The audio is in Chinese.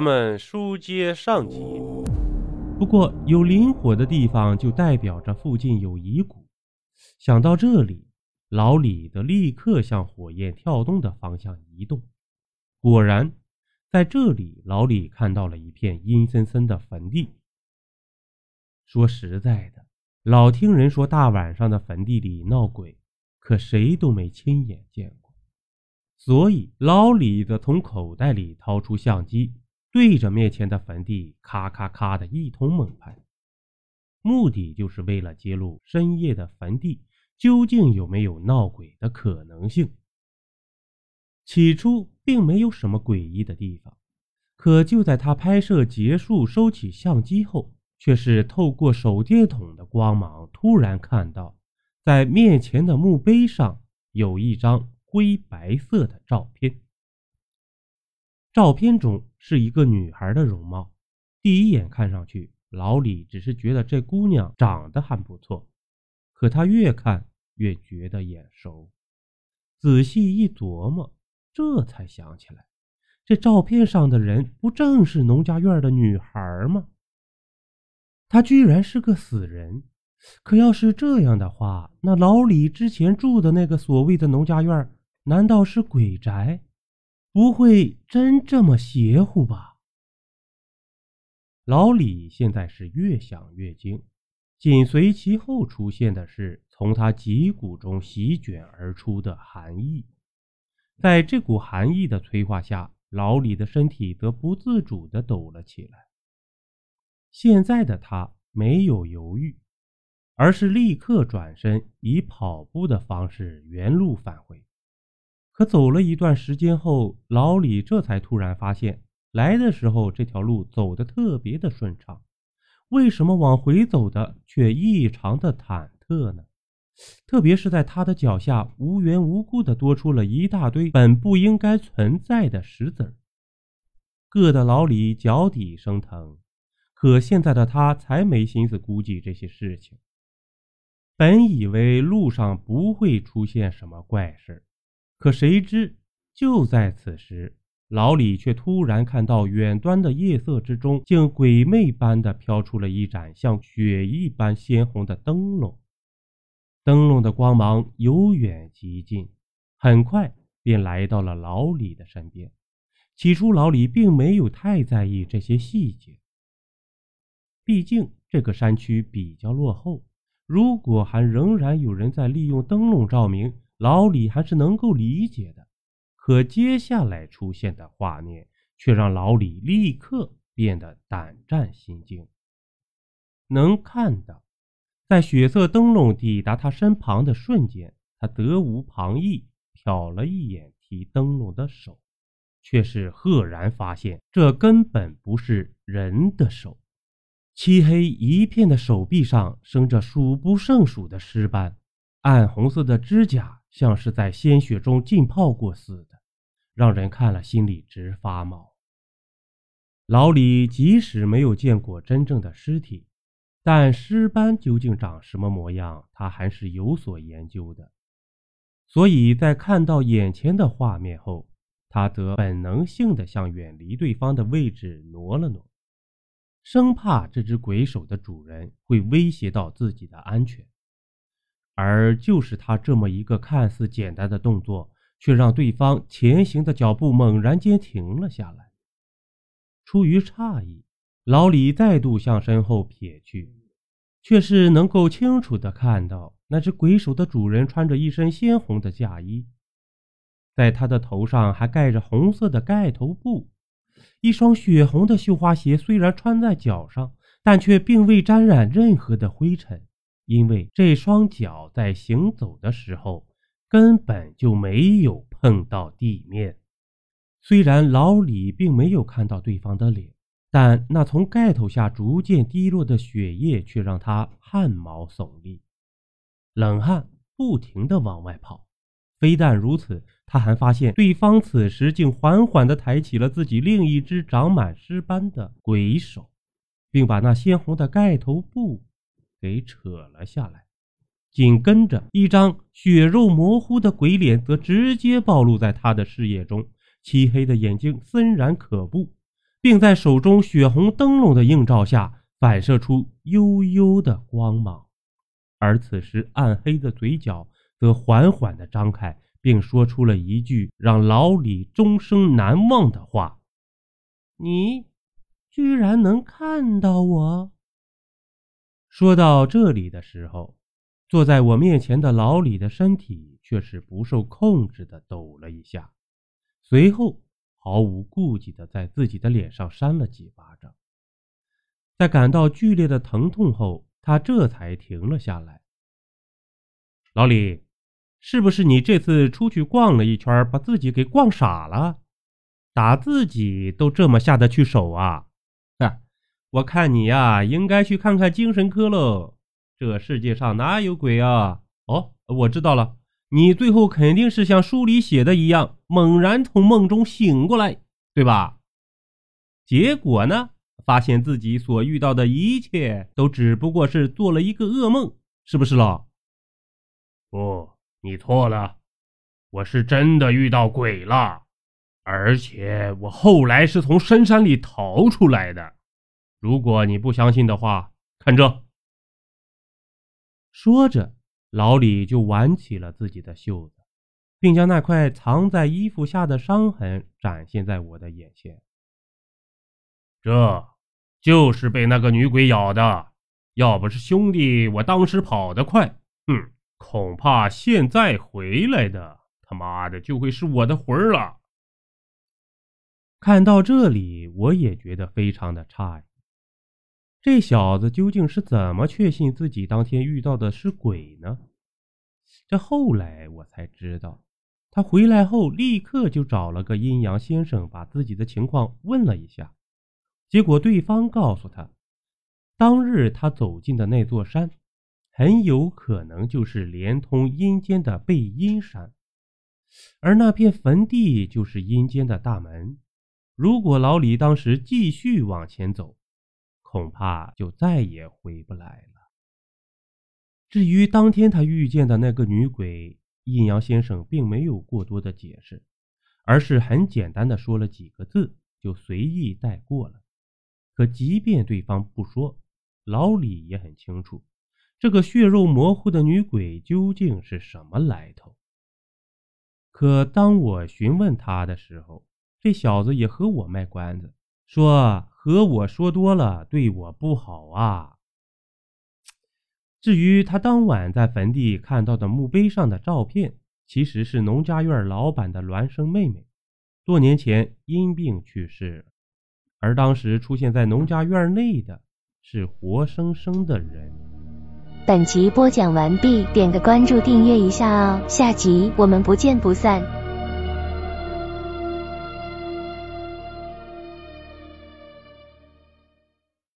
咱们书接上集。不过有灵火的地方，就代表着附近有遗骨。想到这里，老李的立刻向火焰跳动的方向移动。果然，在这里，老李看到了一片阴森森的坟地。说实在的，老听人说大晚上的坟地里闹鬼，可谁都没亲眼见过。所以，老李则从口袋里掏出相机。对着面前的坟地，咔咔咔的一通猛拍，目的就是为了揭露深夜的坟地究竟有没有闹鬼的可能性。起初并没有什么诡异的地方，可就在他拍摄结束、收起相机后，却是透过手电筒的光芒，突然看到在面前的墓碑上有一张灰白色的照片。照片中是一个女孩的容貌，第一眼看上去，老李只是觉得这姑娘长得还不错，可他越看越觉得眼熟，仔细一琢磨，这才想起来，这照片上的人不正是农家院的女孩吗？她居然是个死人，可要是这样的话，那老李之前住的那个所谓的农家院，难道是鬼宅？不会真这么邪乎吧？老李现在是越想越惊，紧随其后出现的是从他脊骨中席卷而出的寒意。在这股寒意的催化下，老李的身体则不自主地抖了起来。现在的他没有犹豫，而是立刻转身，以跑步的方式原路返回。可走了一段时间后，老李这才突然发现，来的时候这条路走得特别的顺畅，为什么往回走的却异常的忐忑呢？特别是在他的脚下，无缘无故的多出了一大堆本不应该存在的石子儿，硌得老李脚底生疼。可现在的他才没心思估计这些事情，本以为路上不会出现什么怪事可谁知，就在此时，老李却突然看到远端的夜色之中，竟鬼魅般的飘出了一盏像血一般鲜红的灯笼。灯笼的光芒由远及近，很快便来到了老李的身边。起初，老李并没有太在意这些细节，毕竟这个山区比较落后，如果还仍然有人在利用灯笼照明。老李还是能够理解的，可接下来出现的画面却让老李立刻变得胆战心惊。能看到，在血色灯笼抵达他身旁的瞬间，他责无旁骛，瞟了一眼提灯笼的手，却是赫然发现这根本不是人的手。漆黑一片的手臂上生着数不胜数的尸斑，暗红色的指甲。像是在鲜血中浸泡过似的，让人看了心里直发毛。老李即使没有见过真正的尸体，但尸斑究竟长什么模样，他还是有所研究的。所以在看到眼前的画面后，他则本能性的向远离对方的位置挪了挪，生怕这只鬼手的主人会威胁到自己的安全。而就是他这么一个看似简单的动作，却让对方前行的脚步猛然间停了下来。出于诧异，老李再度向身后瞥去，却是能够清楚的看到那只鬼手的主人穿着一身鲜红的嫁衣，在他的头上还盖着红色的盖头布，一双血红的绣花鞋虽然穿在脚上，但却并未沾染任何的灰尘。因为这双脚在行走的时候根本就没有碰到地面，虽然老李并没有看到对方的脸，但那从盖头下逐渐滴落的血液却让他汗毛耸立，冷汗不停地往外跑。非但如此，他还发现对方此时竟缓缓地抬起了自己另一只长满尸斑的鬼手，并把那鲜红的盖头布。给扯了下来，紧跟着一张血肉模糊的鬼脸则直接暴露在他的视野中，漆黑的眼睛森然可怖，并在手中血红灯笼的映照下反射出幽幽的光芒，而此时暗黑的嘴角则缓缓地张开，并说出了一句让老李终生难忘的话：“你居然能看到我。”说到这里的时候，坐在我面前的老李的身体却是不受控制的抖了一下，随后。毫无顾忌的在自己的脸上扇了几巴掌，在感到剧烈的疼痛后，他这才停了下来。老李，是不是你这次出去逛了一圈，把自己给逛傻了？打自己都这么下得去手啊？我看你呀，应该去看看精神科喽。这世界上哪有鬼啊？哦，我知道了。你最后肯定是像书里写的一样，猛然从梦中醒过来，对吧？结果呢，发现自己所遇到的一切都只不过是做了一个噩梦，是不是了？不，你错了，我是真的遇到鬼了，而且我后来是从深山里逃出来的。如果你不相信的话，看这。说着。老李就挽起了自己的袖子，并将那块藏在衣服下的伤痕展现在我的眼前。这就是被那个女鬼咬的。要不是兄弟我当时跑得快，哼，恐怕现在回来的他妈的就会是我的魂儿了。看到这里，我也觉得非常的诧异。这小子究竟是怎么确信自己当天遇到的是鬼呢？这后来我才知道，他回来后立刻就找了个阴阳先生，把自己的情况问了一下。结果对方告诉他，当日他走进的那座山，很有可能就是连通阴间的背阴山，而那片坟地就是阴间的大门。如果老李当时继续往前走，恐怕就再也回不来了。至于当天他遇见的那个女鬼，阴阳先生并没有过多的解释，而是很简单的说了几个字，就随意带过了。可即便对方不说，老李也很清楚，这个血肉模糊的女鬼究竟是什么来头。可当我询问他的时候，这小子也和我卖关子，说。和我说多了，对我不好啊。至于他当晚在坟地看到的墓碑上的照片，其实是农家院老板的孪生妹妹，多年前因病去世，而当时出现在农家院内的是活生生的人。本集播讲完毕，点个关注，订阅一下哦，下集我们不见不散。